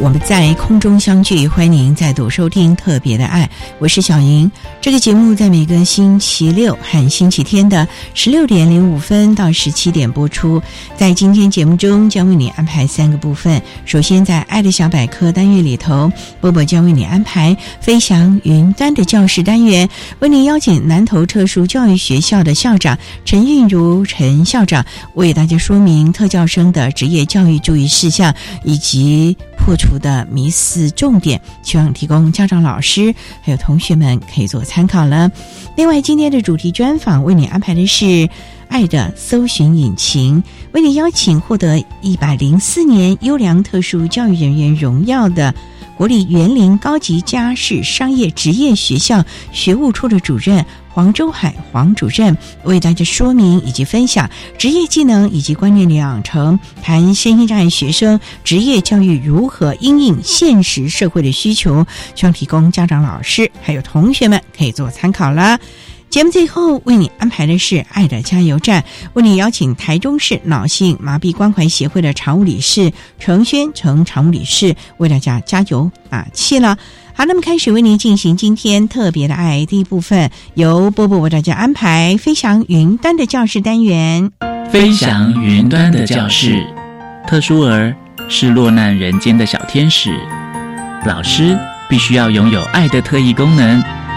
我们在空中相聚。欢迎您再度收听《特别的爱》，我是小莹。这个节目在每个星期六和星期天的十六点零五分到十七点播出。在今天节目中，将为你安排三个部分。首先，在“爱的小百科”单元里头，波波将为你安排“飞翔云端”的教室单元，为您邀请南投特殊教育学校的校长陈韵如陈校长为大家说明特教生的职业教育注意事项以及。破除的迷思重点，希望提供家长、老师还有同学们可以做参考了。另外，今天的主题专访为你安排的是“爱的搜寻引擎”，为你邀请获得一百零四年优良特殊教育人员荣耀的。国立园林高级家事商业职业学校学务处的主任黄周海黄主任为大家说明以及分享职业技能以及观念的养成，谈身心障碍学生职业教育如何应应现实社会的需求，希望提供家长、老师还有同学们可以做参考了。节目最后为你安排的是“爱的加油站”，为你邀请台中市脑性麻痹关怀协会的常务理事程轩程常务理事为大家加油打气了。好，那么开始为您进行今天特别的爱第一部分，由波波为大家安排“飞翔云端”的教室单元。飞翔云端的教室，特殊儿是落难人间的小天使，老师必须要拥有爱的特异功能。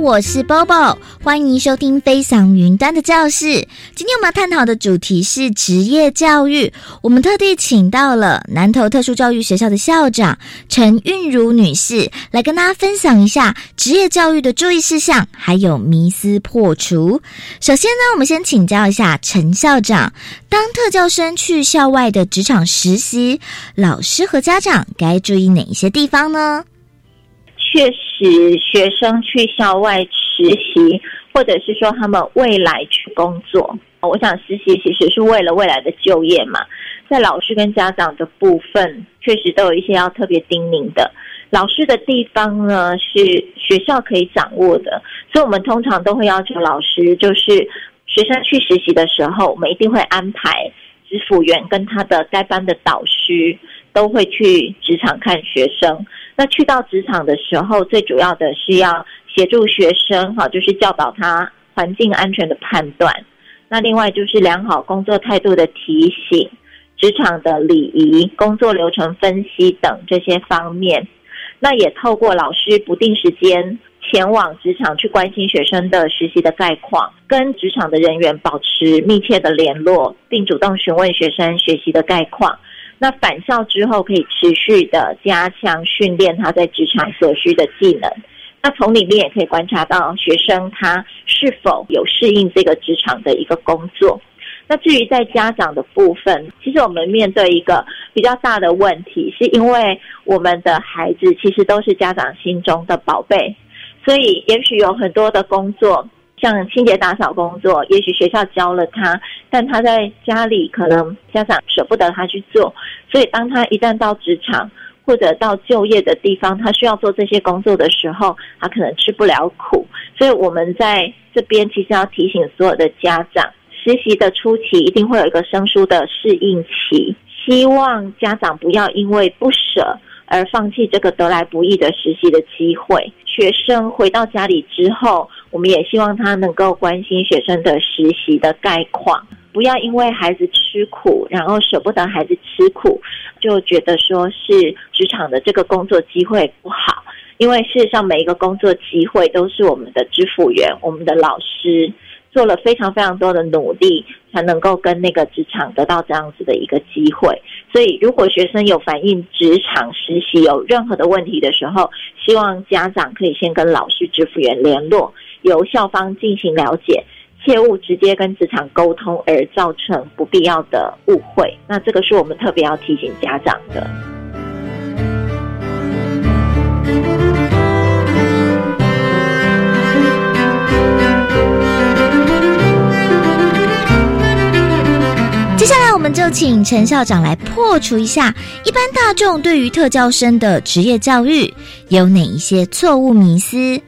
我是 Bobo，欢迎收听《飞翔云端的教室》。今天我们要探讨的主题是职业教育。我们特地请到了南投特殊教育学校的校长陈韵如女士，来跟大家分享一下职业教育的注意事项，还有迷思破除。首先呢，我们先请教一下陈校长：当特教生去校外的职场实习，老师和家长该注意哪一些地方呢？确实，学生去校外实习，或者是说他们未来去工作，我想实习其实是为了未来的就业嘛。在老师跟家长的部分，确实都有一些要特别叮咛的。老师的地方呢，是学校可以掌握的，所以我们通常都会要求老师，就是学生去实习的时候，我们一定会安排职辅员跟他的该班的导师都会去职场看学生。那去到职场的时候，最主要的是要协助学生，哈，就是教导他环境安全的判断。那另外就是良好工作态度的提醒、职场的礼仪、工作流程分析等这些方面。那也透过老师不定时间前往职场去关心学生的实习的概况，跟职场的人员保持密切的联络，并主动询问学生学习的概况。那返校之后，可以持续的加强训练他在职场所需的技能。那从里面也可以观察到学生他是否有适应这个职场的一个工作。那至于在家长的部分，其实我们面对一个比较大的问题，是因为我们的孩子其实都是家长心中的宝贝，所以也许有很多的工作，像清洁打扫工作，也许学校教了他，但他在家里可能家长舍不得他去做，所以当他一旦到职场或者到就业的地方，他需要做这些工作的时候，他可能吃不了苦。所以我们在这边其实要提醒所有的家长，实习的初期一定会有一个生疏的适应期，希望家长不要因为不舍。而放弃这个得来不易的实习的机会。学生回到家里之后，我们也希望他能够关心学生的实习的概况，不要因为孩子吃苦，然后舍不得孩子吃苦，就觉得说是职场的这个工作机会不好。因为事实上，每一个工作机会都是我们的支付员，我们的老师。做了非常非常多的努力，才能够跟那个职场得到这样子的一个机会。所以，如果学生有反映职场实习有任何的问题的时候，希望家长可以先跟老师、支付员联络，由校方进行了解，切勿直接跟职场沟通而造成不必要的误会。那这个是我们特别要提醒家长的。接下来我们就请陈校长来破除一下一般大众对于特教生的职业教育有哪一些错误迷思。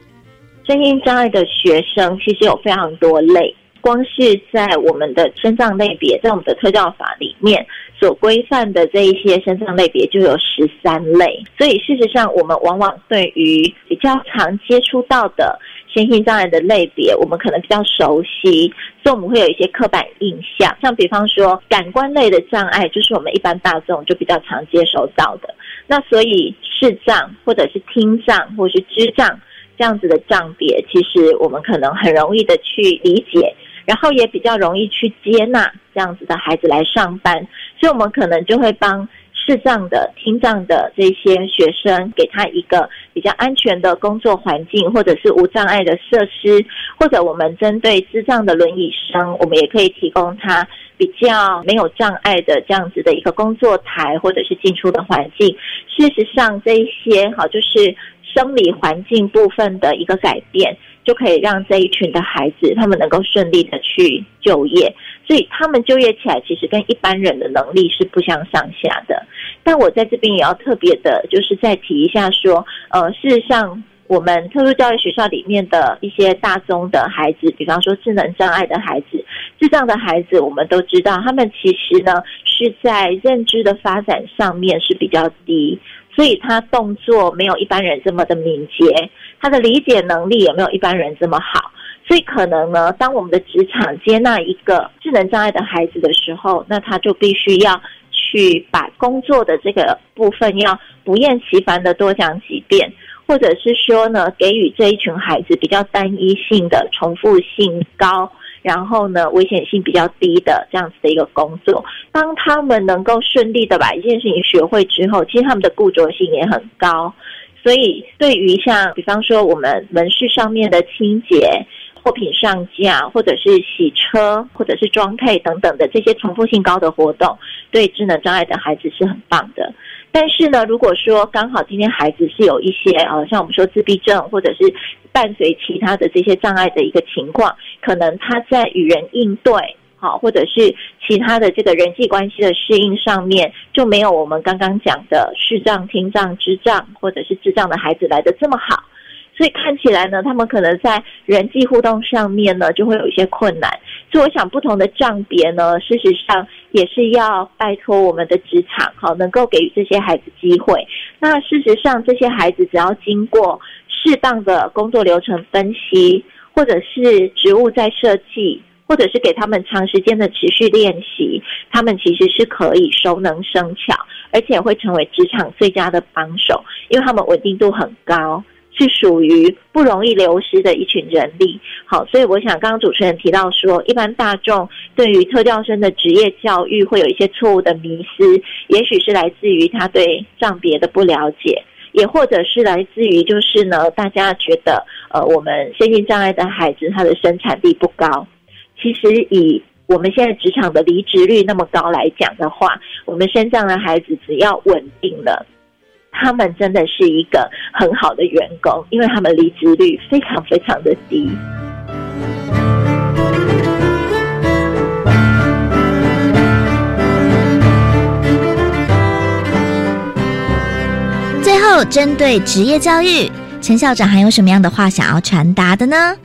身心障碍的学生其实有非常多类，光是在我们的身障类别，在我们的特教法里面所规范的这一些身障类别就有十三类，所以事实上我们往往对于比较常接触到的。身心障碍的类别，我们可能比较熟悉，所以我们会有一些刻板印象。像比方说，感官类的障碍，就是我们一般大众就比较常接收到的。那所以视障或者是听障或者是知障这样子的障别，其实我们可能很容易的去理解，然后也比较容易去接纳这样子的孩子来上班，所以我们可能就会帮。视障的、听障的这些学生，给他一个比较安全的工作环境，或者是无障碍的设施，或者我们针对智障的轮椅生，我们也可以提供他比较没有障碍的这样子的一个工作台，或者是进出的环境。事实上，这一些好就是生理环境部分的一个改变。就可以让这一群的孩子，他们能够顺利的去就业，所以他们就业起来其实跟一般人的能力是不相上下的。但我在这边也要特别的，就是再提一下说，呃，事实上，我们特殊教育学校里面的一些大宗的孩子，比方说智能障碍的孩子、智障的孩子，我们都知道，他们其实呢是在认知的发展上面是比较低。所以他动作没有一般人这么的敏捷，他的理解能力也没有一般人这么好。所以可能呢，当我们的职场接纳一个智能障碍的孩子的时候，那他就必须要去把工作的这个部分要不厌其烦的多讲几遍，或者是说呢，给予这一群孩子比较单一性的、重复性高。然后呢，危险性比较低的这样子的一个工作，当他们能够顺利的把一件事情学会之后，其实他们的固着性也很高。所以，对于像比方说我们门市上面的清洁、货品上架，或者是洗车，或者是装配等等的这些重复性高的活动，对智能障碍的孩子是很棒的。但是呢，如果说刚好今天孩子是有一些呃，像我们说自闭症，或者是伴随其他的这些障碍的一个情况，可能他在与人应对，好，或者是其他的这个人际关系的适应上面，就没有我们刚刚讲的视障、听障、智障或者是智障的孩子来的这么好。所以看起来呢，他们可能在人际互动上面呢，就会有一些困难。所以我想，不同的障别呢，事实上也是要拜托我们的职场，好，能够给予这些孩子机会。那事实上，这些孩子只要经过适当的工作流程分析，或者是职务在设计，或者是给他们长时间的持续练习，他们其实是可以熟能生巧，而且会成为职场最佳的帮手，因为他们稳定度很高。是属于不容易流失的一群人力，好，所以我想刚刚主持人提到说，一般大众对于特教生的职业教育会有一些错误的迷思，也许是来自于他对障别的不了解，也或者是来自于就是呢，大家觉得呃，我们身心障碍的孩子他的生产力不高，其实以我们现在职场的离职率那么高来讲的话，我们身上的孩子只要稳定了。他们真的是一个很好的员工，因为他们离职率非常非常的低。最后，针对职业教育，陈校长还有什么样的话想要传达的呢？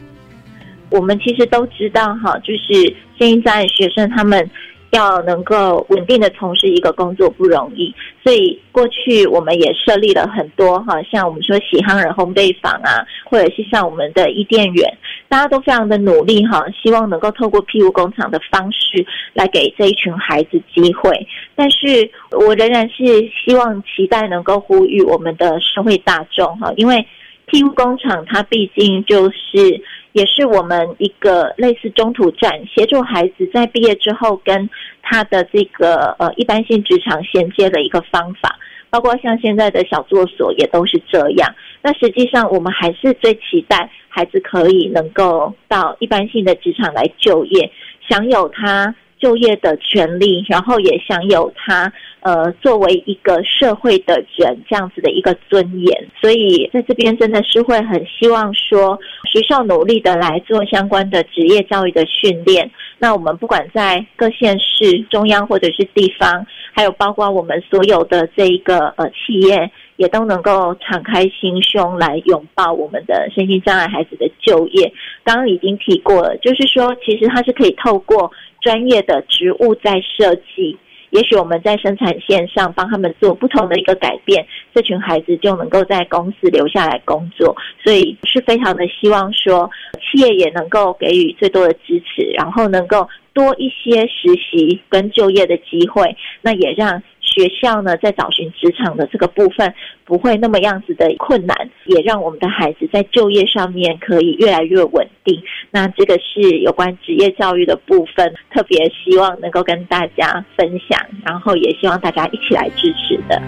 我们其实都知道，哈，就是现在学生他们。要能够稳定的从事一个工作不容易，所以过去我们也设立了很多哈，像我们说喜憨人烘焙坊啊，或者是像我们的伊甸园，大家都非常的努力哈，希望能够透过庇护工厂的方式来给这一群孩子机会。但是我仍然是希望期待能够呼吁我们的社会大众哈，因为庇护工厂它毕竟就是。也是我们一个类似中途站，协助孩子在毕业之后跟他的这个呃一般性职场衔接的一个方法，包括像现在的小作所也都是这样。那实际上我们还是最期待孩子可以能够到一般性的职场来就业，享有他。就业的权利，然后也享有他呃作为一个社会的人这样子的一个尊严，所以在这边真的是会很希望说学校努力的来做相关的职业教育的训练。那我们不管在各县市、中央或者是地方，还有包括我们所有的这一个呃企业。也都能够敞开心胸来拥抱我们的身心障碍孩子的就业。刚刚已经提过了，就是说，其实它是可以透过专业的职务在设计，也许我们在生产线上帮他们做不同的一个改变，这群孩子就能够在公司留下来工作。所以是非常的希望说，企业也能够给予最多的支持，然后能够多一些实习跟就业的机会，那也让。学校呢，在找寻职场的这个部分不会那么样子的困难，也让我们的孩子在就业上面可以越来越稳定。那这个是有关职业教育的部分，特别希望能够跟大家分享，然后也希望大家一起来支持的。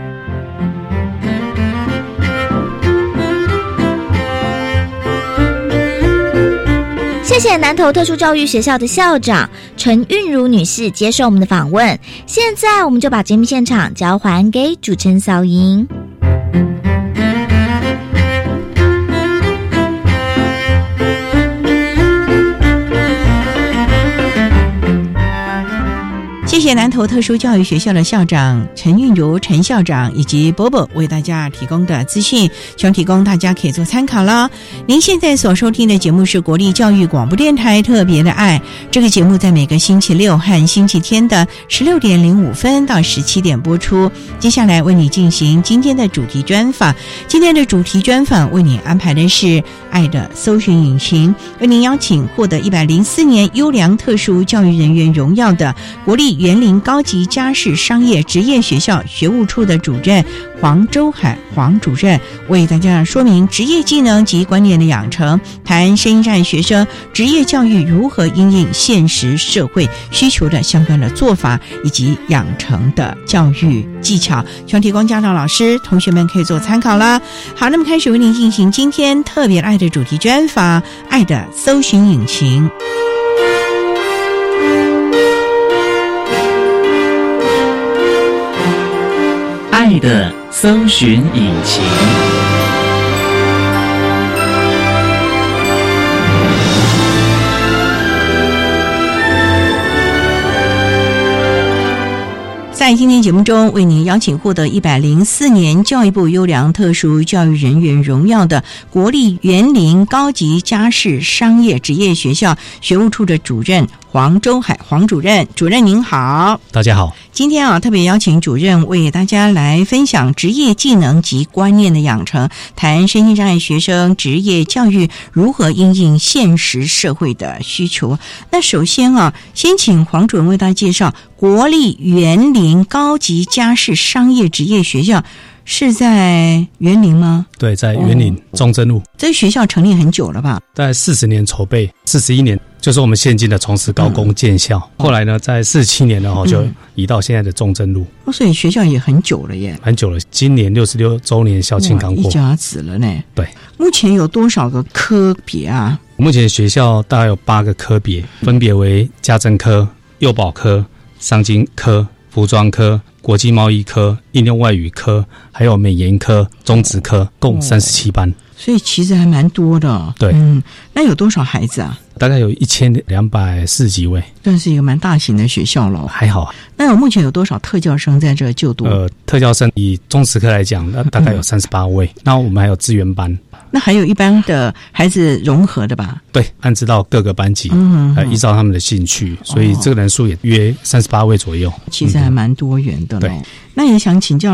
谢谢南投特殊教育学校的校长陈韵如女士接受我们的访问。现在，我们就把节目现场交还给主持人小莹。谢谢南投特殊教育学校的校长陈韵如陈校长以及波波为大家提供的资讯，希望提供大家可以做参考了。您现在所收听的节目是国立教育广播电台特别的爱，这个节目在每个星期六和星期天的十六点零五分到十七点播出。接下来为你进行今天的主题专访，今天的主题专访为你安排的是爱的搜寻引擎，为您邀请获得一百零四年优良特殊教育人员荣耀的国立原。园林高级家事商业职业学校学务处的主任黄周海黄主任为大家说明职业技能及观念的养成，谈深山学生职业教育如何应应现实社会需求的相关的做法以及养成的教育技巧，希望提供家长、老师、同学们可以做参考啦。好，那么开始为您进行今天特别爱的主题专访，爱的搜寻引擎。爱的搜寻引擎。在今天节目中，为您邀请获得一百零四年教育部优良特殊教育人员荣耀的国立园林高级家事商业职业学校学务处的主任。黄周海黄主任，主任您好，大家好。今天啊，特别邀请主任为大家来分享职业技能及观念的养成，谈身心障碍学生职业教育如何应应现实社会的需求。那首先啊，先请黄主任为大家介绍国立园林高级家事商业职业学校。是在园林吗？对，在园林中正路。这学校成立很久了吧？在四十年筹备，四十一年就是我们现今的从事高工建校。后来呢，在四七年呢，哈就移到现在的中正路。哦，所以学校也很久了耶。很久了，今年六十六周年校庆刚过。一甲子了呢。对。目前有多少个科别啊？目前学校大概有八个科别，分别为家政科、幼保科、商经科。服装科、国际贸易科、应用外语科，还有美研科、中职科，共三十七班。所以其实还蛮多的。对嗯，那有多少孩子啊？大概有一千两百四十几位，算是一个蛮大型的学校了。还好。那有目前有多少特教生在这就读？呃，特教生以中职科来讲，那大概有三十八位。那我们还有资源班，那还有一般的孩子融合的吧？对，安置到各个班级，嗯呃，依照他们的兴趣，所以这个人数也约三十八位左右。其实还蛮多元的咯。对那也想请教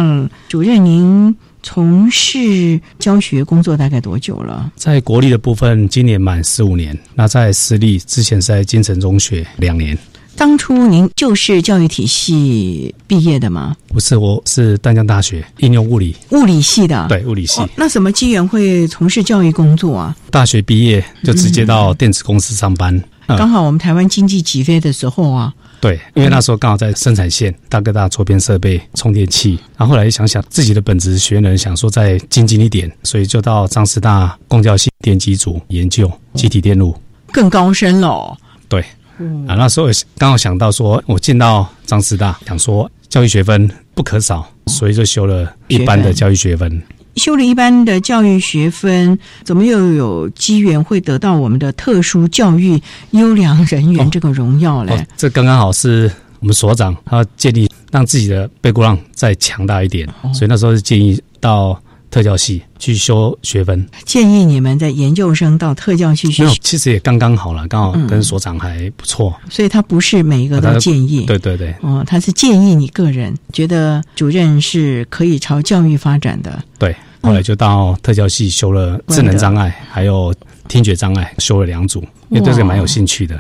主任，您从事教学工作大概多久了？在国立的部分，今年满十五年。那在私立之前是在金城中学两年。当初您就是教育体系毕业的吗？不是，我是淡江大学应用物理，物理系的。对，物理系。哦那什么机缘会从事教育工作啊？大学毕业就直接到电子公司上班。嗯刚好我们台湾经济起飞的时候啊，对，因为那时候刚好在生产线，大哥大周边设备、充电器。然后后来想想自己的本职学能，想说再精进一点，所以就到张师大公教系电机组研究机体电路。更高深了哦。对，啊，那时候刚好想到说，我进到张师大，想说教育学分不可少，所以就修了一般的教育学分。修了一般的教育学分，怎么又有机缘会得到我们的特殊教育优良人员这个荣耀嘞？哦，这刚刚好是我们所长他建议让自己的背骨浪再强大一点，所以那时候是建议到特教系去修学分。建议你们在研究生到特教系去没有，其实也刚刚好了，刚好嗯跟所长还不错。所以他不是每一个都建议。对对对哦，他是建议你个人觉得主任是可以朝教育发展的。对，后来就到特教系修了智能障碍还有听觉障碍，修了两组，因为对这个蛮有兴趣的。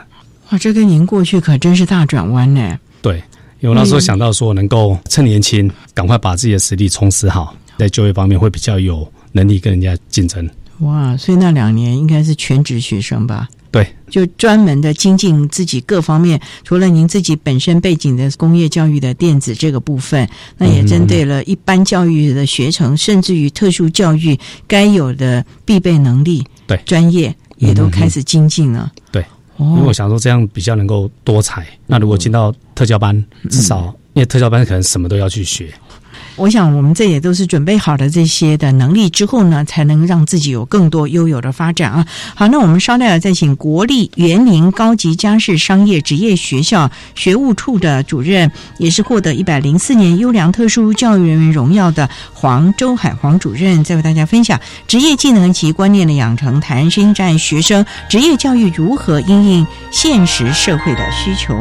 哇，这跟您过去可真是大转弯呢。对，因为我那时候想到说，能够趁年轻，赶快把自己的实力充实好，在就业方面会比较有能力跟人家竞争。哇，所以那两年应该是全职学生吧？对，就专门的精进自己各方面，除了您自己本身背景的工业教育的电子这个部分，那也针对了一般教育的学程，甚至于特殊教育该有的必备能力、对专业，也都开始精进了。对，因为哦我，想说这样比较能够多彩。那如果进到特教班，至少因为特教班可能什么都要去学。我想我们这也都是准备好了这些的能力之后呢，才能让自己有更多优有的发展啊。好，那我们稍待再请国立园林高级家事商业职业学校学务处的主任，也是获得一百零四年优良特殊教育人员荣耀的黄周海黄主任，再为大家分享职业技能及观念的养成，谈新战学生职业教育如何因应现实社会的需求。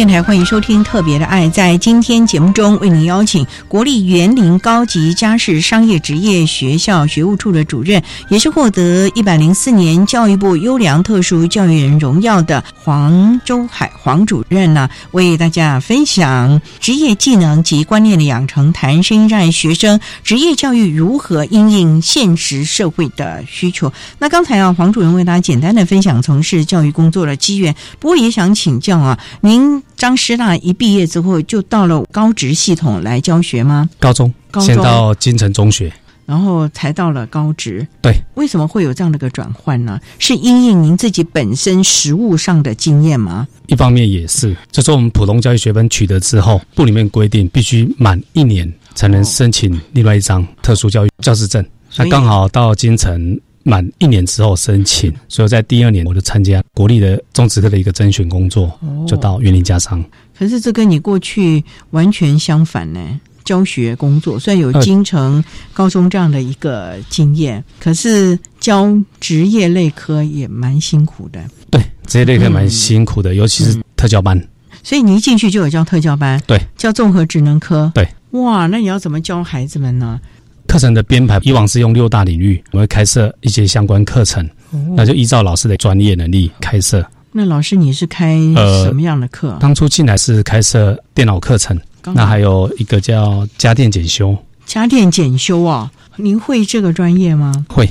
电台，欢迎收听《特别的爱》。在今天节目中，为您邀请国立园林高级家事商业职业学校学务处的主任，也是获得一百零四年教育部优良特殊教育人荣耀的黄周海黄主任呢，为大家分享职业技能及观念的养成，谈声音障碍学生职业教育如何应应现实社会的需求。那刚才啊，黄主任为大家简单的分享从事教育工作的机缘，不过也想请教啊，您张师大一毕业之后就到了高职系统来教学吗？高中高中先到金城中学，然后才到了高职。对，为什么会有这样的一个转换呢？是因应您自己本身实务上的经验吗？一方面也是，就是我们普通教育学分取得之后，部里面规定必须满一年才能申请另外一张特殊教育教师证。那刚好到金城满一年之后申请，所以在第二年我就参加国立的中职科的一个甄选工作，就到园林家商。可是这跟你过去完全相反呢。教学工作虽然有呃京城高中这样的一个经验，可是教职业类科也蛮辛苦的。对，职业类科蛮辛苦的，尤其是特教班。所以你一进去就有教特教班，对，教综合职能科，对。哇，那你要怎么教孩子们呢？课程的编排以往是用六大领域，我们会开设一些相关课程，那就依照老师的专业能力开设。那老师你是开呃什么样的课？当初进来是开设电脑课程，那还有一个叫家电检修，家电检修啊，您会这个专业吗？会，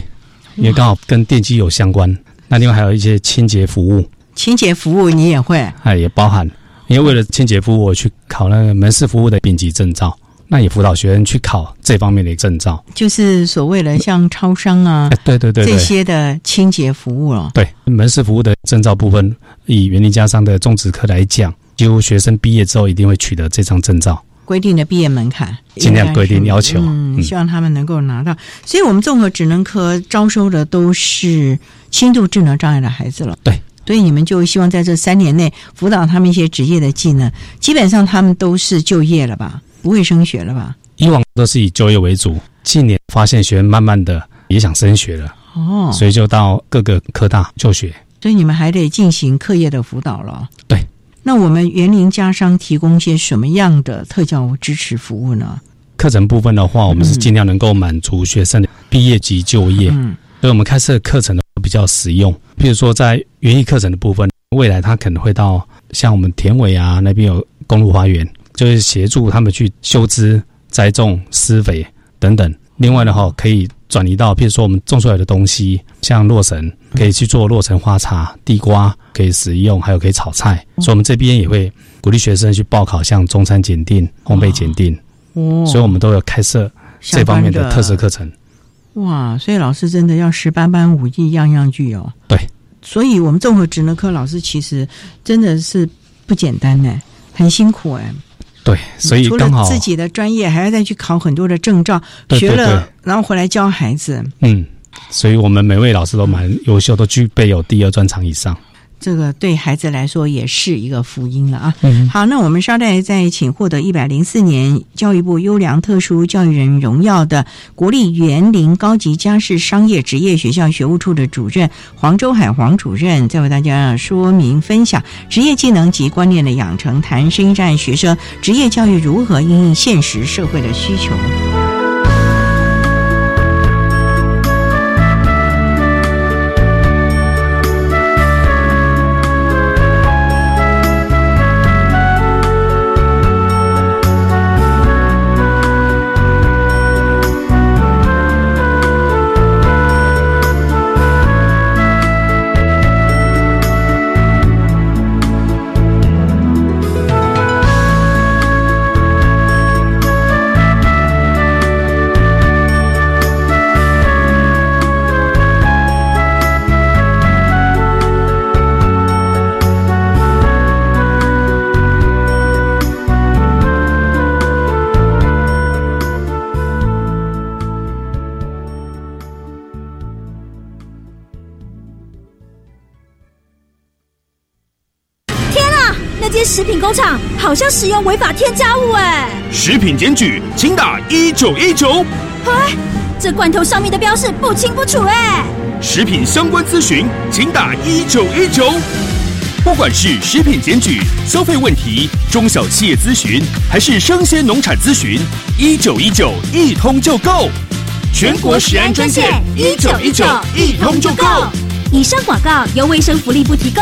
因为刚好跟电机有相关。那另外还有一些清洁服务，清洁服务你也会？哎，也包含。因为为了清洁服务，我去考那个门市服务的丙级证照，那也辅导学生去考这方面的证照。就是所谓的像超商啊哎，对对对对这，些的清洁服务了。对门市服务的证照部分，以园林家商的种植科来讲，几乎学生毕业之后一定会取得这张证照。规定的毕业门槛，尽量规定要求嗯，嗯希望他们能够拿到。所以，我们综合职能科招收的都是轻度智能障碍的孩子了。对，所以你们就希望在这三年内辅导他们一些职业的技能，基本上他们都是就业了吧，不会升学了吧？以往都是以就业为主，近年发现学生慢慢的也想升学了，哦，所以就到各个科大就学。所以你们还得进行课业的辅导了。对。那我们园林家商提供些什么样的特教支持服务呢？课程部分的话，我们是尽量能够满足学生的毕业及就业，嗯，所以我们开设的课程的比较实用。譬如说，在园艺课程的部分，未来他可能会到像我们田尾啊那边有公路花园，就是协助他们去修枝、栽种、施肥等等。另外的话，可以转移到譬如说我们种出来的东西，像洛神可以去做洛神花茶、地瓜可以食用，还有可以炒菜。所以我们这边也会鼓励学生去报考像中餐检定、烘焙检定，哦，所以我们都有开设这方面的特色课程。哇，所以老师真的要十八般武艺，样样具有。对，所以我们综合职能科老师其实真的是不简单呢，很辛苦哎。对，所以除刚好了自己的专业，还要再去考很多的证照，对对学了然后回来教孩子。嗯，所以我们每位老师都蛮优秀，都具备有第二专长以上。这个对孩子来说也是一个福音了啊！嗯，好，那我们稍待再请获得一百零四年教育部优良特殊教育人荣耀的国立园林高级家事商业职业学校学务处的主任黄周海黄主任，再为大家说明分享职业技能及观念的养成，谈声音障碍学生职业教育如何应应现实社会的需求。食品工厂好像使用违法添加物哎！食品检举，请打一九一九。哎，这罐头上面的标示不清不楚哎！食品相关咨询，请打一九一九。不管是食品检举、消费问题、中小企业咨询，还是生鲜农产咨询，一九一九一通就够。全国食安专线一九一九一通就够。以上广告由卫生福利部提供。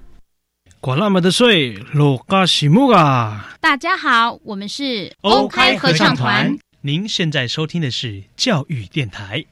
管那么的水，落嘎西木啊！大家好，我们是欧开合唱团。您现在收听的是教育电台。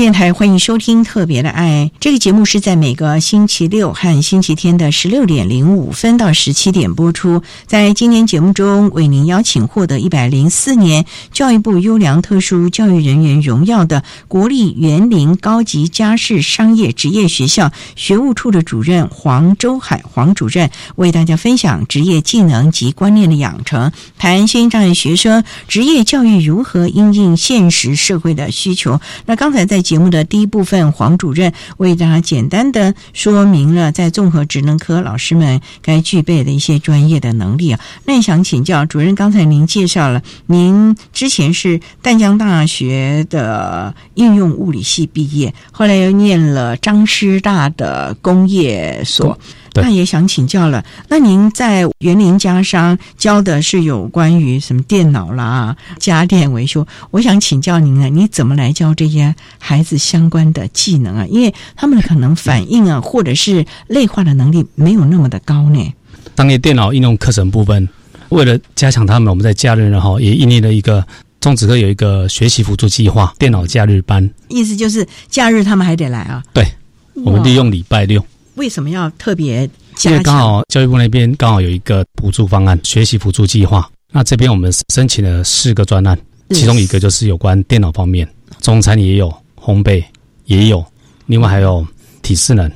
电台欢迎收听《特别的爱》这个节目，是在每个星期六和星期天的十六点零五分到十七点播出。在今年节目中，为您邀请获得一百零四年教育部优良特殊教育人员荣耀的国立园林高级家事商业职业学校学务处的主任黄周海黄主任，为大家分享职业技能及观念的养成，谈新障碍学生职业教育如何应应现实社会的需求。那刚才在节目的第一部分，黄主任为大家简单的说明了在综合职能科老师们该具备的一些专业的能力啊。那想请教主任，刚才您介绍了，您之前是淡江大学的应用物理系毕业，后来又念了张师大的工业所。那也想请教了，那您在园林家商教的是有关于什么电脑啦、家电维修？我想请教您啊，你怎么来教这些孩子相关的技能啊？因为他们可能反应啊，或者是类化的能力没有那么的高呢。当年电脑应用课程部分，为了加强他们，我们在假日呢哈也印立了一个中职科有一个学习辅助计划——电脑假日班。意思就是假日他们还得来啊？对，我们利用礼拜六。为什么要特别？因为刚好教育部那边刚好有一个补助方案，学习辅助计划。那这边我们申请了四个专案，其中一个就是有关电脑方面，中餐也有，烘焙也有，另外还有体适能。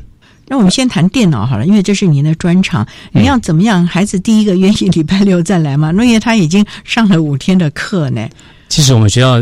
那我们先谈电脑好了，因为这是您的专长。你要怎么样？孩子第一个愿意礼拜六再来吗？因为他已经上了五天的课呢。其实我们学校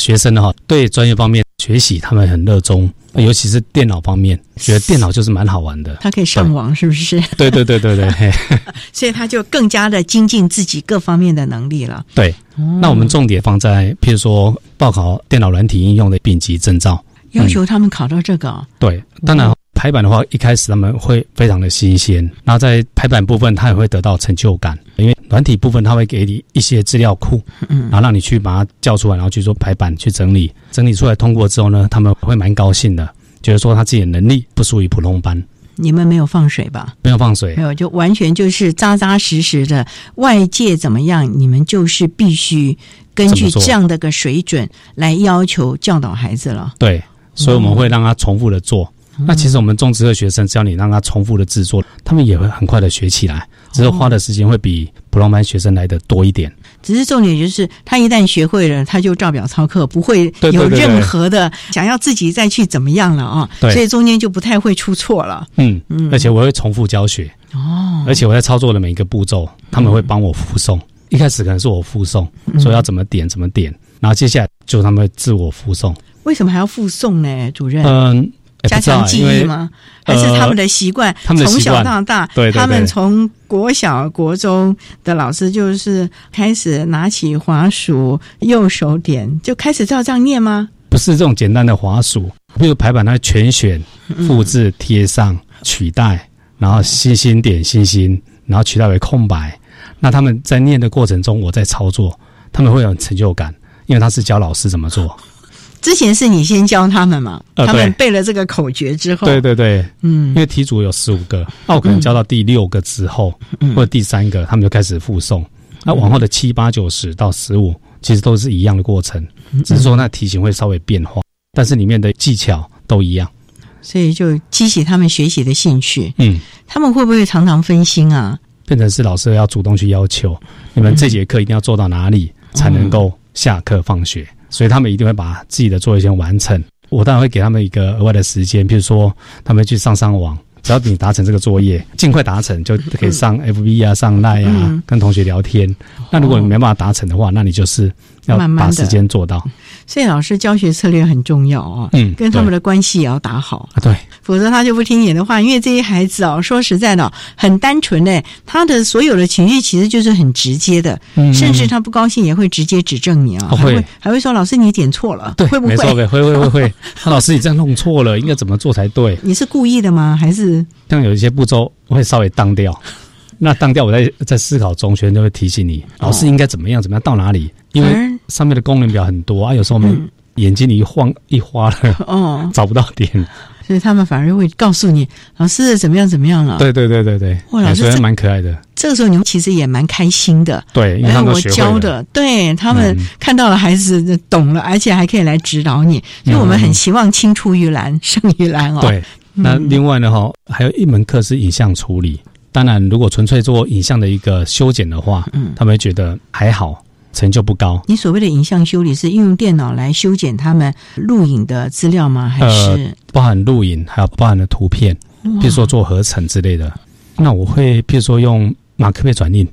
学生的哈，对专业方面学习他们很热衷。尤其是电脑方面，觉得电脑就是蛮好玩的。他可以上网，是不是？对对对对对。所以他就更加的精进自己各方面的能力了。对，那我们重点放在，譬如说报考电脑软体应用的丙级证照，要求他们考到这个。对，当然排版的话，一开始他们会非常的新鲜，然后在排版部分，他也会得到成就感，因为软体部分他会给你一些资料库，嗯，然后让你去把它叫出来，然后去做排版去整理。整理出来通过之后呢，他们会蛮高兴的，觉得说他自己的能力不属于普通班。你们没有放水吧？没有放水，没有，就完全就是扎扎实实的。外界怎么样，你们就是必须根据这样的个水准来要求教导孩子了。对，所以我们会让他重复的做。那其实我们中职的学生，只要你让他重复的制作，他们也会很快的学起来，只是花的时间会比普通班学生来的多一点。只是重点就是，他一旦学会了，他就照表操课，不会有任何的想要自己再去怎么样了啊。所以中间就不太会出错了。嗯嗯，而且我会重复教学哦，而且我在操作的每一个步骤，他们会帮我附送。一开始可能是我附送，说要怎么点怎么点，然后接下来就他们会自我附送。为什么还要附送呢？主任？嗯，加强记忆吗？还是他们的习惯？他们从小到大，对他们从国小、国中的老师就是开始拿起滑鼠，右手点，就开始照这样念吗？不是这种简单的滑鼠，比如排版，它全选、复制、贴上、取代，然后星星点星星，然后取代为空白。那他们在念的过程中，我在操作，他们会有成就感，因为他是教老师怎么做。之前是你先教他们嘛？他们背了这个口诀之后，对对对，嗯，因为题组有十五个，那我可能教到第六个之后，嗯或者第三个，他们就开始复诵。那往后的七八九十到十五，其实都是一样的过程，只是说那题型会稍微变化，但是里面的技巧都一样，所以就激起他们学习的兴趣。嗯，他们会不会常常分心啊？变成是老师要主动去要求，你们这节课一定要做到哪里才能够下课放学？所以他们一定会把自己的作业先完成。我当然会给他们一个额外的时间，譬如说他们去上上网，只要你达成这个作业，尽快达成就可以上 FB 啊、上 Line 啊，跟同学聊天。那如果你没办法达成的话，那你就是要把时间做到。所以老师教学策略很重要啊，嗯，跟他们的关系也要打好啊，对，否则他就不听你的话。因为这些孩子哦，说实在的，很单纯的，他的所有的情绪其实就是很直接的，甚至他不高兴也会直接指正你啊，还会还会说老师你点错了，对，会不会？会会会会会，老师你这样弄错了，应该怎么做才对？你是故意的吗？还是像有一些步骤会稍微当掉？那当掉，我在在思考中，学生就会提醒你，老师应该怎么样怎么样到哪里？因为上面的功能表很多啊，有时候我们眼睛里一晃 一花了，哦，找不到点，所以他们反而会告诉你，老师怎么样怎么样了。对对对对对，哇，老师蛮可爱的。这个时候你们其实也蛮开心的，对，因为我教的，对他们看到了孩子懂了，而且还可以来指导你，所以我们很希望青出于蓝胜于蓝哦。对，那另外呢哈，还有一门课是影像处理。当然，如果纯粹做影像的一个修剪的话，嗯，他们会觉得还好，成就不高。你所谓的影像修理是运用电脑来修剪他们录影的资料吗？还是包含录影，还有包含的图片，比如说做合成之类的。那我会，比如说用马克杯转印，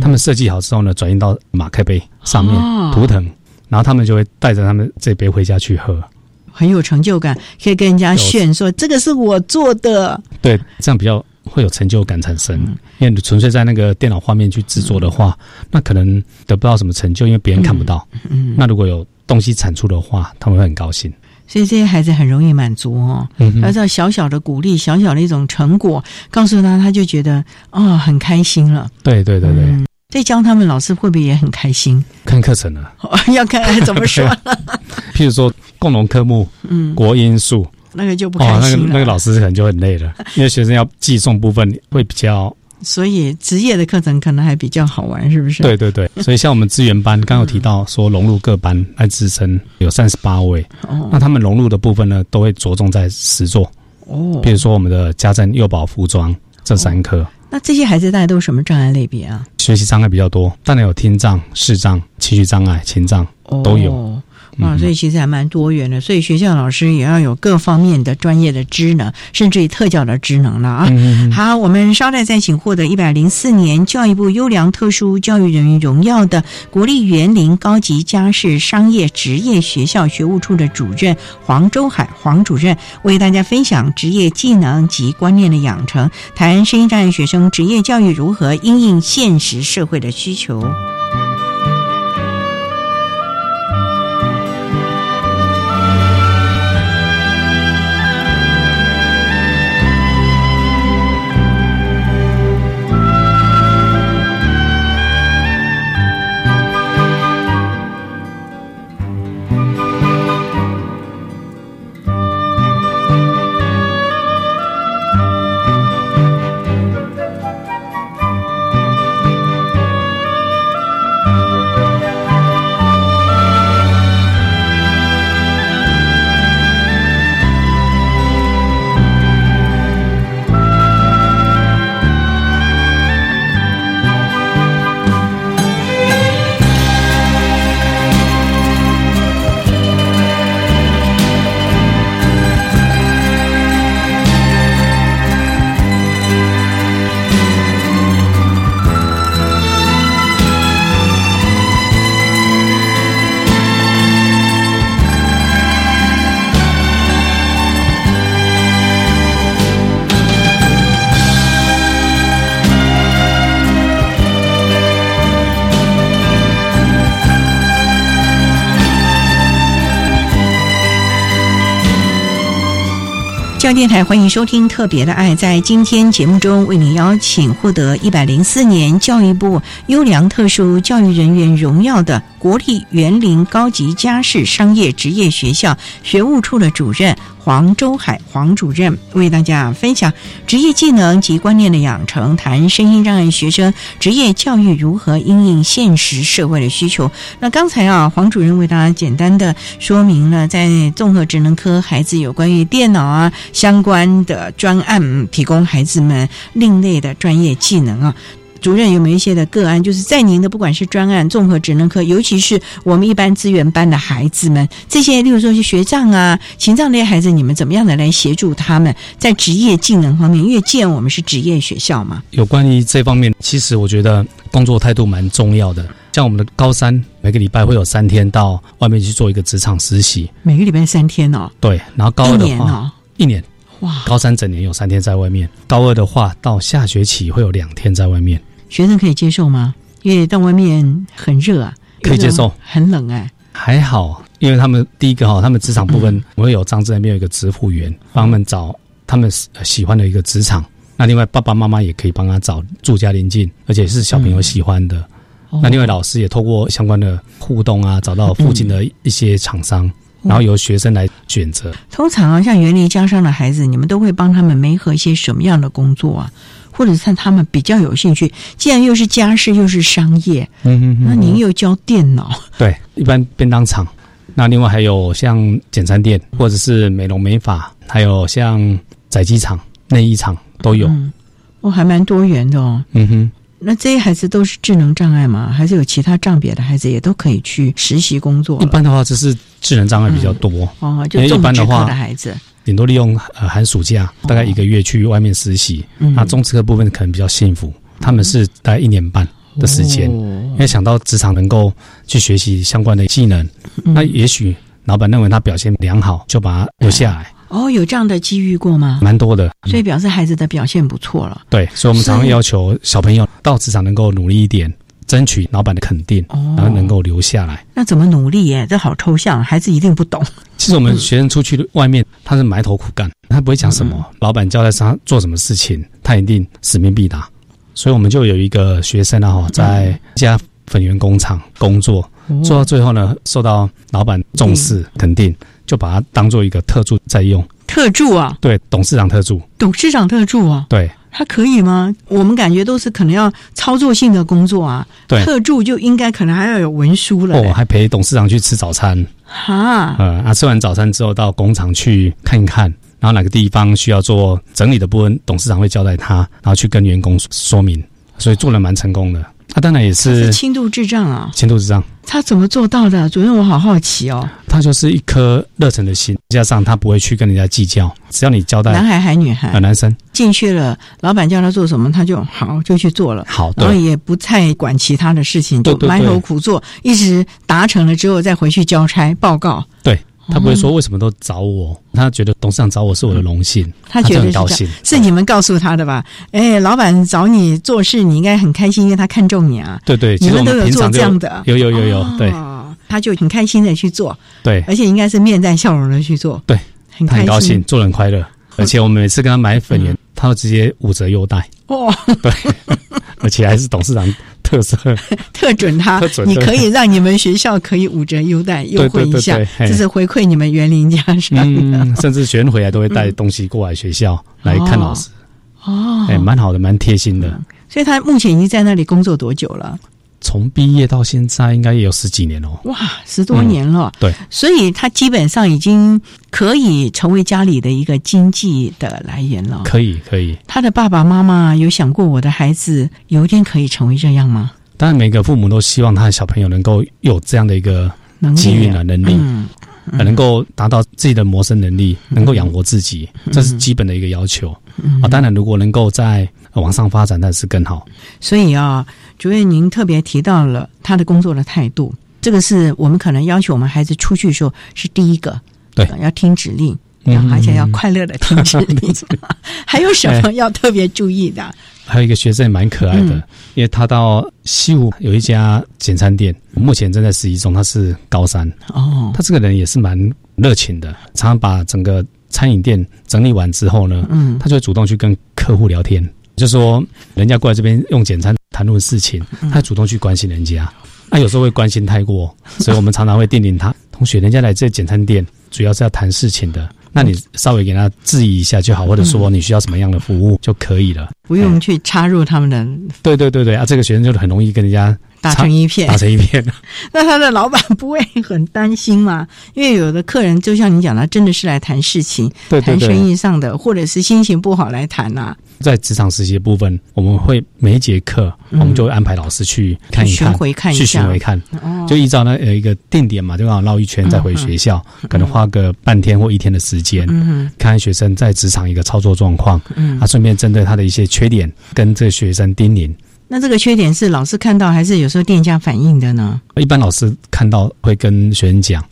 他们设计好之后呢，转印到马克杯上面图腾，然后他们就会带着他们这杯回家去喝，很有成就感，可以跟人家炫说这个是我做的。对，这样比较。会有成就感产生，因为你纯粹在那个电脑画面去制作的话，那可能得不到什么成就，因为别人看不到。嗯，那如果有东西产出的话，他们会很高兴。所以这些孩子很容易满足哦。嗯，要道小小的鼓励，小小的一种成果，告诉他，他就觉得哦很开心了。对对对对。在教他们，老师会不会也很开心？看课程了？要看怎么说？譬如说共同科目，嗯，国因数。那个就不开心了。那个那个老师可能就很累了，因为学生要寄送部分会比较。所以职业的课程可能还比较好玩，是不是？对对对。所以像我们资源班，刚有提到说融入各班来支撑，有三十八位。哦。那他们融入的部分呢，都会着重在实作。哦。比如说我们的家政、幼保、服装这三科。那这些孩子大概都是什么障碍类别啊？学习障碍比较多，当然有听障、视障、情绪障碍、情障都有。啊，所以其实还蛮多元的，所以学校老师也要有各方面的专业的职能，甚至于特教的职能了啊。好，我们稍待再请获得一百零四年教育部优良特殊教育人员荣耀的国立园林高级家事商业职业学校学务处的主任黄周海黄主任，为大家分享职业技能及观念的养成，谈声音障碍学生职业教育如何应应现实社会的需求。电台欢迎收听《特别的爱》。在今天节目中，为您邀请获得一百零四年教育部优良特殊教育人员荣耀的国立园林高级家事商业职业学校学务处的主任黄周海黄主任，为大家分享职业技能及观念的养成，谈身心障碍学生职业教育如何应应现实社会的需求。那刚才啊，黄主任为大家简单的说明了，在综合职能科孩子有关于电脑啊。相关的专案提供孩子们另类的专业技能啊，主任有没有一些的个案？就是在您的不管是专案、综合职能科，尤其是我们一般资源班的孩子们，这些例如说是学障啊、情障这些孩子，你们怎么样的来协助他们在职业技能方面？因为既然我们是职业学校嘛，有关于这方面，其实我觉得工作态度蛮重要的。像我们的高三，每个礼拜会有三天到外面去做一个职场实习，每个礼拜三天哦。对，然后高二的话。一年哇，高三整年有三天在外面，高二的话到下学期会有两天在外面。学生可以接受吗？因为到外面很热啊，可以接受，很冷哎。还好，因为他们第一个哈，他们职场部分我会有张志那边有一个职务员帮他们找他们喜欢的一个职场。那另外爸爸妈妈也可以帮他找住家邻近，而且是小朋友喜欢的。那另外老师也透过相关的互动啊，找到附近的一些厂商。然后由学生来选择。通常啊，像园林家商的孩子，你们都会帮他们媒合一些什么样的工作啊？或者是他们比较有兴趣？既然又是家事又是商业，嗯嗯，那您又教电脑？对，一般便当厂。那另外还有像简餐店，或者是美容美发，还有像载机厂、内衣厂都有。哦，还蛮多元的哦。嗯哼。那这些孩子都是智能障碍吗？还是有其他障别的孩子也都可以去实习工作？一般的话，只是智能障碍比较多哦。就一般的话，的孩子顶多利用呃寒暑假大概一个月去外面实习。那中职科部分可能比较幸福，他们是大概一年半的时间，因为想到职场能够去学习相关的技能，那也许老板认为他表现良好，就把他留下来。哦，有这样的机遇过吗？蛮多的，所以表示孩子的表现不错了。对，所以我们常常要求小朋友到职场能够努力一点，争取老板的肯定，然后能够留下来。那怎么努力耶？这好抽象，孩子一定不懂。其实我们学生出去外面，他是埋头苦干，他不会讲什么。老板交代他做什么事情，他一定使命必达。所以我们就有一个学生啊，在一家粉圆工厂工作，做到最后呢，受到老板重视肯定。就把他当做一个特助在用，特助啊，对，董事长特助，董事长特助啊，对，他可以吗？我们感觉都是可能要操作性的工作啊，对，特助就应该可能还要有文书了，哦，还陪董事长去吃早餐，哈，呃，啊，吃完早餐之后到工厂去看一看，然后哪个地方需要做整理的部分，董事长会交代他，然后去跟员工说明，所以做的蛮成功的。他当然也是轻度智障啊，轻度智障，他怎么做到的？主任，我好好奇哦。他就是一颗热忱的心，加上他不会去跟人家计较，只要你交代。男孩还女孩？啊，男生进去了，老板叫他做什么，他就好就去做了。好，然后也不太管其他的事情，就埋头苦做，一直达成了之后再回去交差报告。对。他不会说为什么都找我，他觉得董事长找我是我的荣幸，他觉得很高兴。是你们告诉他的吧？哎，老板找你做事，你应该很开心，因为他看中你啊。对对，你们都有做这样的，有有有有，对，他就很开心的去做，对，而且应该是面带笑容的去做，对，很很高兴，做人快乐，而且我们每次跟他买粉圆，他都直接五折优待，哦，对，而且还是董事长。特色 特准他，你可以让你们学校可以五折优待优惠一下，这是回馈你们园林家长。嗯，甚至学生回来都会带东西过来学校来看老师。哦，哎，蛮好的，蛮贴心的。所以他目前已经在那里工作多久了？从毕业到现在，应该也有十几年哦。哇，十多年了。对，所以他基本上已经可以成为家里的一个经济的来源了。可以，可以。他的爸爸妈妈有想过，我的孩子有一天可以成为这样吗？当然，每个父母都希望他的小朋友能够有这样的一个机遇啊，能力，能够达到自己的谋生能力，能够养活自己，这是基本的一个要求啊。当然，如果能够在往上发展，那是更好。所以啊。主任，您特别提到了他的工作的态度，这个是我们可能要求我们孩子出去的时候是第一个，对，要听指令，而且要快乐的听指令。还有什么要特别注意的？还有一个学生也蛮可爱的，因为他到西湖有一家简餐店，目前正在实习中，他是高三哦，他这个人也是蛮热情的，常常把整个。餐饮店整理完之后呢，嗯，他就会主动去跟客户聊天，就说人家过来这边用简餐谈论事情，他主动去关心人家。他有时候会关心太过，所以我们常常会叮咛他同学，人家来这简餐店主要是要谈事情的。那你稍微给他质疑一下就好，或者说你需要什么样的服务就可以了，不用去插入他们的。对对对对啊，这个学生就很容易跟人家打成一片，打成一片。那他的老板不会很担心吗？因为有的客人就像你讲的，真的是来谈事情、谈生意上的，或者是心情不好来谈呐。在职场实习的部分，我们会每一节课，我们就会安排老师去看一看，去巡回看，就依照那有一个定点嘛，就刚好绕一圈再回学校，可能花个半天或一天的时间，看看学生在职场一个操作状况，嗯。啊，顺便针对他的一些缺点跟这个学生叮咛。那这个缺点是老师看到，还是有时候店家反映的呢？一般老师看到会跟学生讲。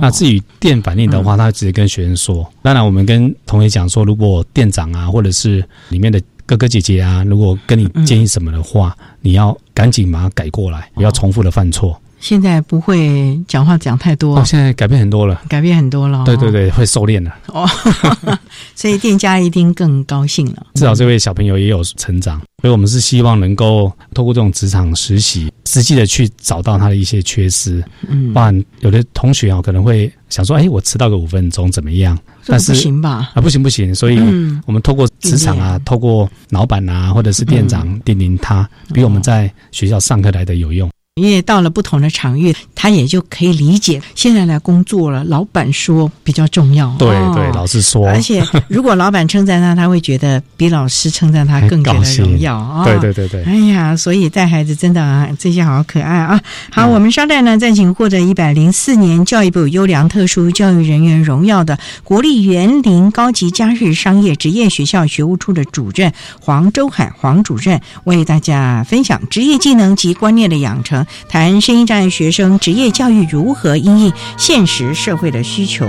那至于店反应的话，他直接跟学生说。当然，我们跟同学讲说，如果店长啊，或者是里面的哥哥姐姐啊，如果跟你建议什么的话，你要赶紧把它改过来，不要重复的犯错。现在不会讲话讲太多，现在改变很多了，改变很多了。对对对，会收敛了。哦，所以店家一定更高兴了。至少这位小朋友也有成长，所以我们是希望能够透过这种职场实习，实际的去找到他的一些缺失。嗯，不然有的同学啊可能会想说：“哎，我迟到个五分钟怎么样？”但是不行吧？啊，不行不行。所以我们透过职场啊，透过老板啊，或者是店长叮咛他，比我们在学校上课来的有用。因为到了不同的场域，他也就可以理解。现在来工作了，老板说比较重要。对对，老师说。而且如果老板称赞他，他会觉得比老师称赞他更觉得荣耀啊！对对对对。哎呀，所以带孩子真的啊，这些好可爱啊！好，我们稍待呢，再请获得一百零四年教育部优良特殊教育人员荣耀的国立园林高级家事商业职业学校学务处的主任黄周海黄主任，为大家分享职业技能及观念的养成。谈声音障碍学生职业教育如何应应现实社会的需求。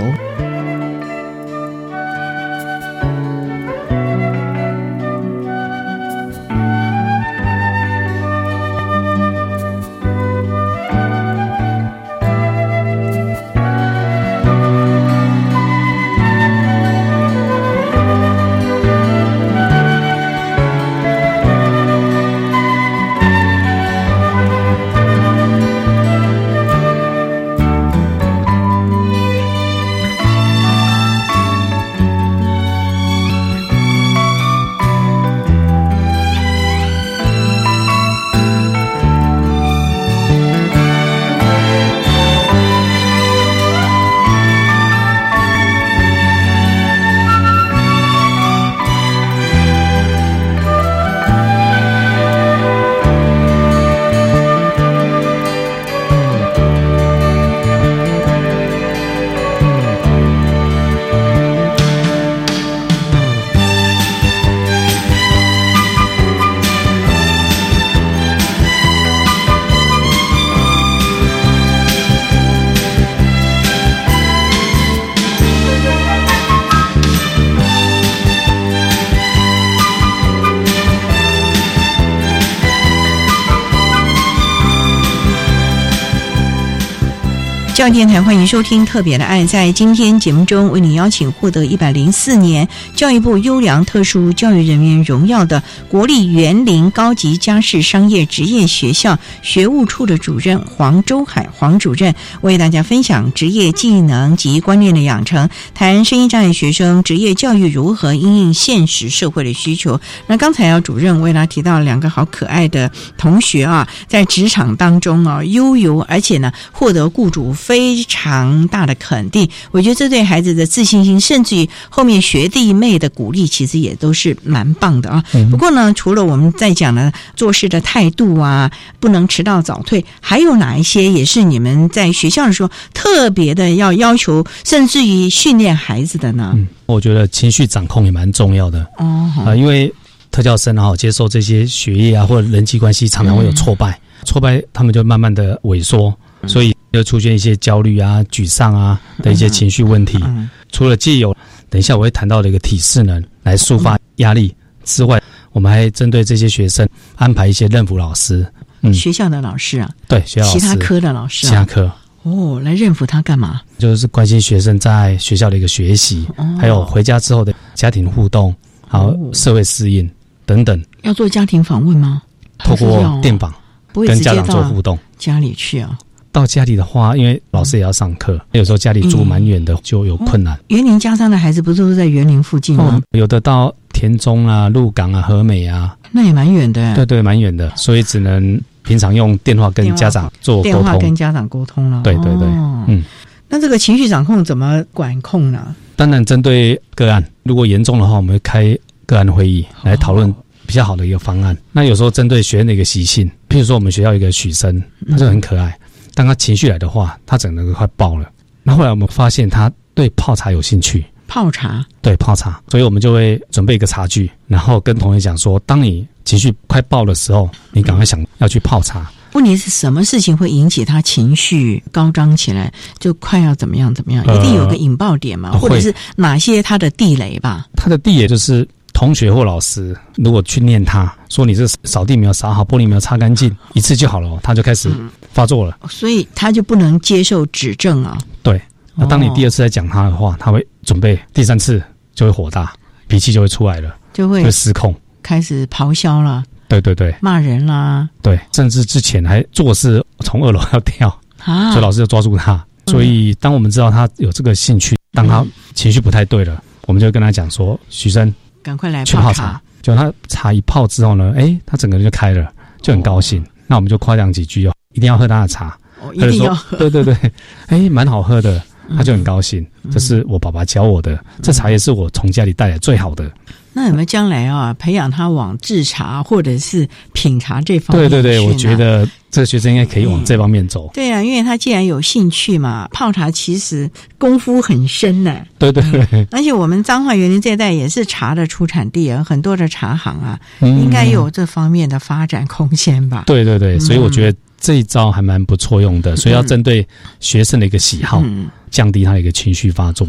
电台欢迎收听《特别的爱》。在今天节目中，为你邀请获得一百零四年教育部优良特殊教育人员荣耀的国立园林高级家事商业职业学校学务处的主任黄周海黄主任，为大家分享职业技能及观念的养成，谈声音障碍学生职业教育如何应应现实社会的需求。那刚才要主任为他提到两个好可爱的同学啊，在职场当中啊悠游，而且呢获得雇主。非常大的肯定，我觉得这对孩子的自信心，甚至于后面学弟妹的鼓励，其实也都是蛮棒的啊。不过呢，除了我们在讲的做事的态度啊，不能迟到早退，还有哪一些也是你们在学校的时候特别的要要求，甚至于训练孩子的呢？嗯，我觉得情绪掌控也蛮重要的哦。啊，因为特教生啊，接受这些学业啊或者人际关系，常常会有挫败，挫败他们就慢慢的萎缩，所以。就出现一些焦虑啊、沮丧啊的一些情绪问题。除了既有等一下我会谈到的一个体适能来抒发压力之外，我们还针对这些学生安排一些任辅老师。嗯，学校的老师啊，对，学校其他科的老师，其他科哦，来认辅他干嘛？就是关心学生在学校的一个学习，哦还有回家之后的家庭互动，还有社会适应等等，要做家庭访问吗？透过电访跟家长做到互动。家里去啊？到家里的话，因为老师也要上课，有时候家里住蛮远的，就有困难。园林家商的孩子不都是在园林附近吗？哦，有的到田中啊、鹿港啊、和美啊，那也蛮远的。对对，蛮远的，所以只能平常用电话跟家长做沟电话跟。家长沟通了。对对对，哦嗯。那这个情绪掌控怎么管控呢？当然，针对个案，如果严重的话，我们会开个案会议来讨论比较好的一个方案。那有时候针对学生的一个习性，譬如说我们学校有一个许生，他就很可爱，当他情绪来的话，他整个快爆了。那后来我们发现他对泡茶有兴趣，泡茶，对泡茶，所以我们就会准备一个茶具，然后跟同学讲说，当你情绪快爆的时候，你赶快想要去泡茶。问题是什么事情会引起他情绪高涨起来，就快要怎么样怎么样？呃一定有个引爆点嘛，呃或者是哪些他的地雷吧？他的地雷就是同学或老师，如果去念他说你这扫地没有扫好，玻璃没有擦干净，一次就好了哦，他就开始发作了。所以他就不能接受指正啊。对，那当你第二次再讲他的话，他会准备第三次就会火大，脾气就会出来了，就会会失控。开始咆哮了，对对对骂人啦，对，甚至之前还做事从二楼要跳，啊所以老师就抓住他。所以当我们知道他有这个兴趣，当他情绪不太对了，我们就跟他讲说：“徐生，赶快来去泡茶茶。”就他茶一泡之后呢，哎，他整个人就开了，就很高兴。那我们就夸奖几句哦，一定要喝他的茶。哦，一定要喝。对对对，哎，蛮好喝的，他就很高兴。这是我爸爸教我的，这茶叶是我从家里带来最好的。那有没有将来啊，培养他往制茶或者是品茶这方面对对对，我觉得这个学生应该可以往这方面走。对啊，因为他既然有兴趣嘛，泡茶其实功夫很深呢。对对对，而且我们彰化园林这一带也是茶的出产地啊，很多的茶行啊，嗯应该有这方面的发展空间吧？对对对，嗯所以我觉得这一招还蛮不错用的。所以要针对学生的一个喜好，嗯降低他的一个情绪发作。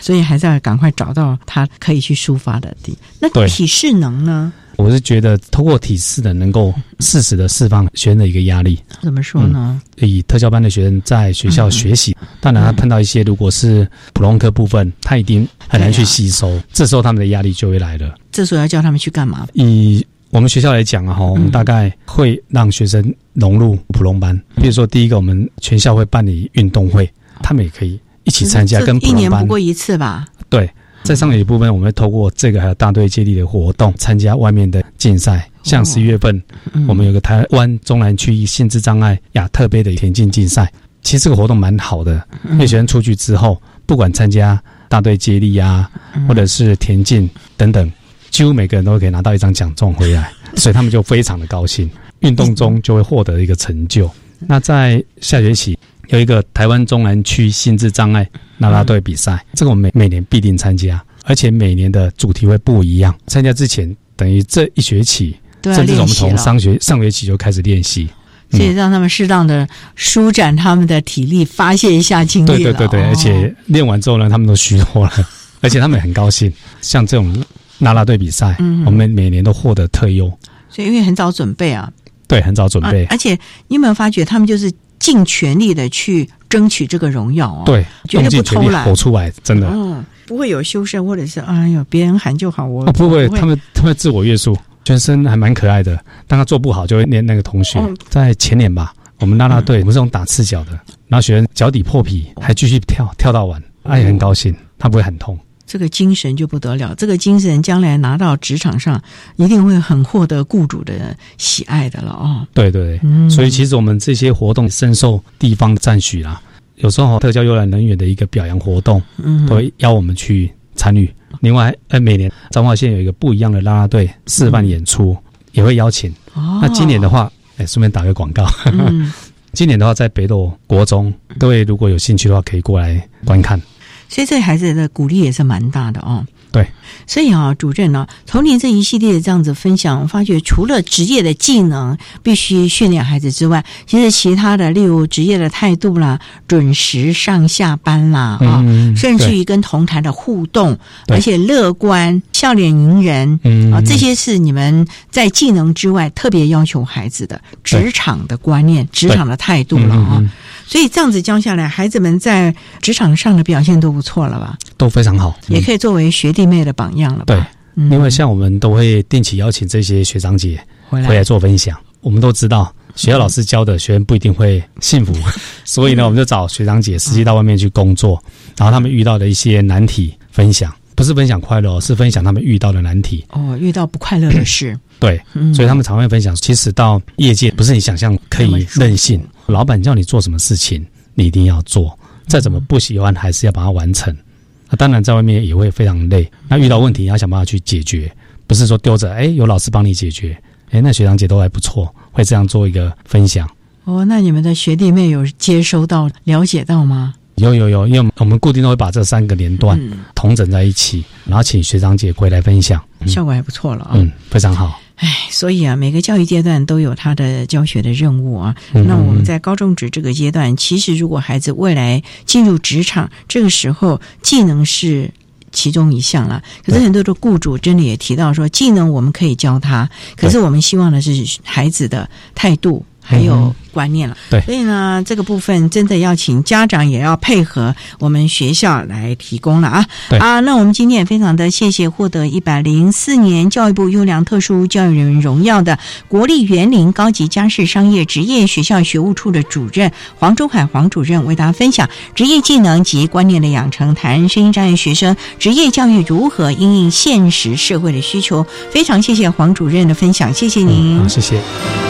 所以还是要赶快找到他可以去抒发的地。那体适能呢？我是觉得通过体适能能够适时的释放学生的一个压力。怎么说呢？以特教班的学生在学校学习，当然他碰到一些如果是普通科部分，他一定很难去吸收，这时候他们的压力就会来了。这时候要叫他们去干嘛？以我们学校来讲啊，哈，我们大概会让学生融入普通班。比如说，第一个，我们全校会办理运动会，他们也可以一起参加，跟一年不过一次吧？对。在上学部分，我们会透过这个还有大队接力的活动，参加外面的竞赛。像十一月份，我们有个台湾中南区心智障碍亚特杯的田径竞赛。其实这个活动蛮好的，因为学生出去之后，不管参加大队接力啊，或者是田径等等，几乎每个人都可以拿到一张奖状回来，所以他们就非常的高兴。运动中就会获得一个成就。那在下学期有一个台湾中南区心智障碍啦啦队比赛，这个我们每每年必定参加，而且每年的主题会不一样。参加之前，等于这一学期，甚至我们从上学上学期就开始练习。所以让他们适当的舒展他们的体力，发泄一下精力对对对而且练完之后呢，他们都虚脱了，而且他们也很高兴。像这种啦啦队比赛，嗯。我们每年都获得特优，所以因为很早准备啊，对，很早准备。啊，而且你有没有发觉，他们就是尽全力的去争取这个荣耀哦？对，绝对不用尽全力偷懒吼出来，真的。嗯，不会有修身，或者是哎呦，别人喊就好，我哦，不会，我他们他们自我约束，全身还蛮可爱的。当他做不好，就会念那个同学。嗯在前年吧，我们啦啦队，我们是用打赤脚的，然后学员脚底破皮，还继续跳，跳到完，他也很高兴，他不会很痛。这个精神就不得了，这个精神将来拿到职场上，一定会很获得雇主的喜爱的了哦。对对所以其实我们这些活动深受地方的赞许啦。有时候特教优良人员的一个表扬活动，嗯都会邀我们去参与。另外，呃，每年彰化县有一个不一样的啦啦队示范演出，也会邀请。哦那今年的话，哎，顺便打个广告。嗯 今年的话，在北斗国中，各位如果有兴趣的话，可以过来观看。所以这孩子的鼓励也是蛮大的哦。对，所以啊，主任呢、从您这一系列的这样子分享，我发觉除了职业的技能必须训练孩子之外，其实其他的，例如职业的态度啦、准时上下班啦，啊、嗯甚至于跟同台的互动，而且乐观、笑脸迎人，嗯。啊，这些是你们在技能之外特别要求孩子的职场的观念、职场的态度了啊。所以这样子教下来，孩子们在职场上的表现都不错了吧？都非常好，也可以作为学弟妹的榜样了吧？对，嗯因为像我们都会定期邀请这些学长姐回来回来做分享。我们都知道，学校老师教的学生不一定会幸福，所以呢，我们就找学长姐实际到外面去工作，然后他们遇到的一些难题分享，不是分享快乐哦，是分享他们遇到的难题。哦，遇到不快乐的事，对，嗯所以他们常会分享，其实到业界不是你想象可以任性，老板叫你做什么事情，你一定要做，再怎么不喜欢，还是要把它完成。那当然，在外面也会非常累。那遇到问题，要想办法去解决，不是说丢着，哎，有老师帮你解决，哎，那学长姐都还不错，会这样做一个分享。哦，那你们的学弟妹有接收到、了解到吗？有有有，因为我们固定都会把这三个连段同整在一起，然后请学长姐回来分享，效果还不错了啊。嗯，非常好。唉，所以啊，每个教育阶段都有他的教学的任务啊。嗯那我们在高中职这个阶段，其实如果孩子未来进入职场，这个时候技能是。其中一项了，可是很多的雇主真的也提到说，技能我们可以教他，可是我们希望的是孩子的态度还有嗯观念了。对所以呢，这个部分真的要请家长也要配合我们学校来提供了啊。对啊，那我们今天也非常的谢谢获得一百零四年教育部优良特殊教育人员荣耀的国立园林高级家事商业职业学校学务处的主任黄忠海黄主任为大家分享职业技能及观念的养成，谈声音障碍学生职业教育如何应应现实社会的需求。非常谢谢黄主任的分享，谢谢您。好，谢谢。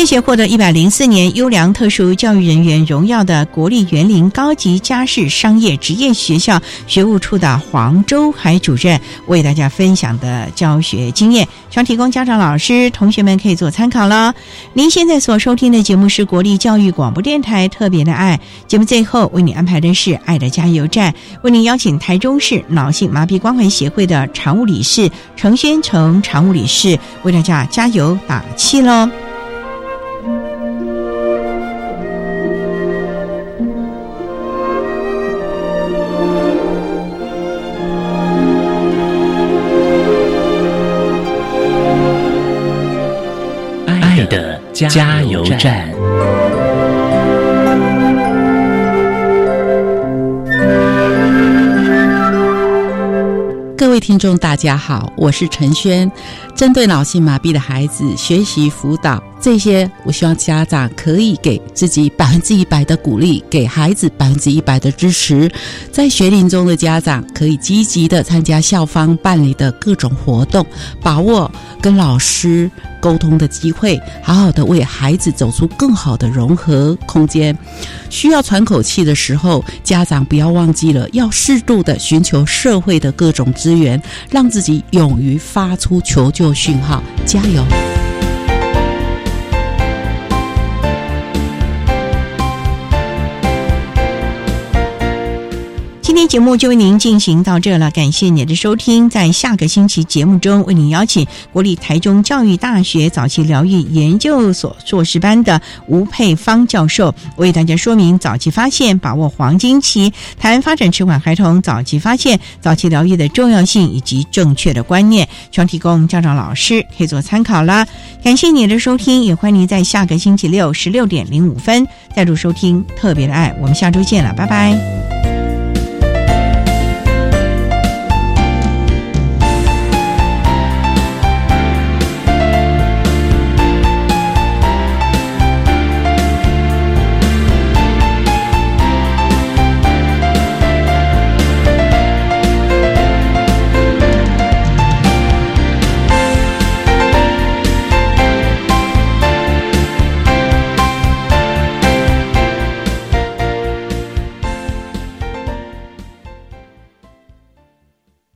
谢谢获得一百零四年优良特殊教育人员荣耀的国立园林高级家事商业职业学校学务处的黄周海主任为大家分享的教学经验，希望提供家长、老师、同学们可以做参考了。您现在所收听的节目是国立教育广播电台特别的爱节目，最后为你安排的是爱的加油站，为您邀请台中市脑性麻痹关怀协会的常务理事程先成常务理事为大家加油打气喽。加油站。各位听众，大家好，我是陈轩。针对脑性麻痹的孩子学习辅导这些，我希望家长可以给自己百分之一百的鼓励，给孩子百分之一百的支持。在学龄中的家长可以积极的参加校方办理的各种活动，把握跟老师沟通的机会，好好的为孩子走出更好的融合空间。需要喘口气的时候，家长不要忘记了要适度的寻求社会的各种资源，让自己勇于发出求救讯号。加油！天节目就为您进行到这了，感谢您的收听。在下个星期节目中，为您邀请国立台中教育大学早期疗愈研究所硕士班的吴佩芳教授，为大家说明早期发现、把握黄金期，谈发展迟缓孩童早期发现、早期疗愈的重要性以及正确的观念，希望提供家长、老师可以做参考啦。感谢您的收听，也欢迎您在下个星期六十六点零五分再度收听特别的爱。我们下周见了，拜拜。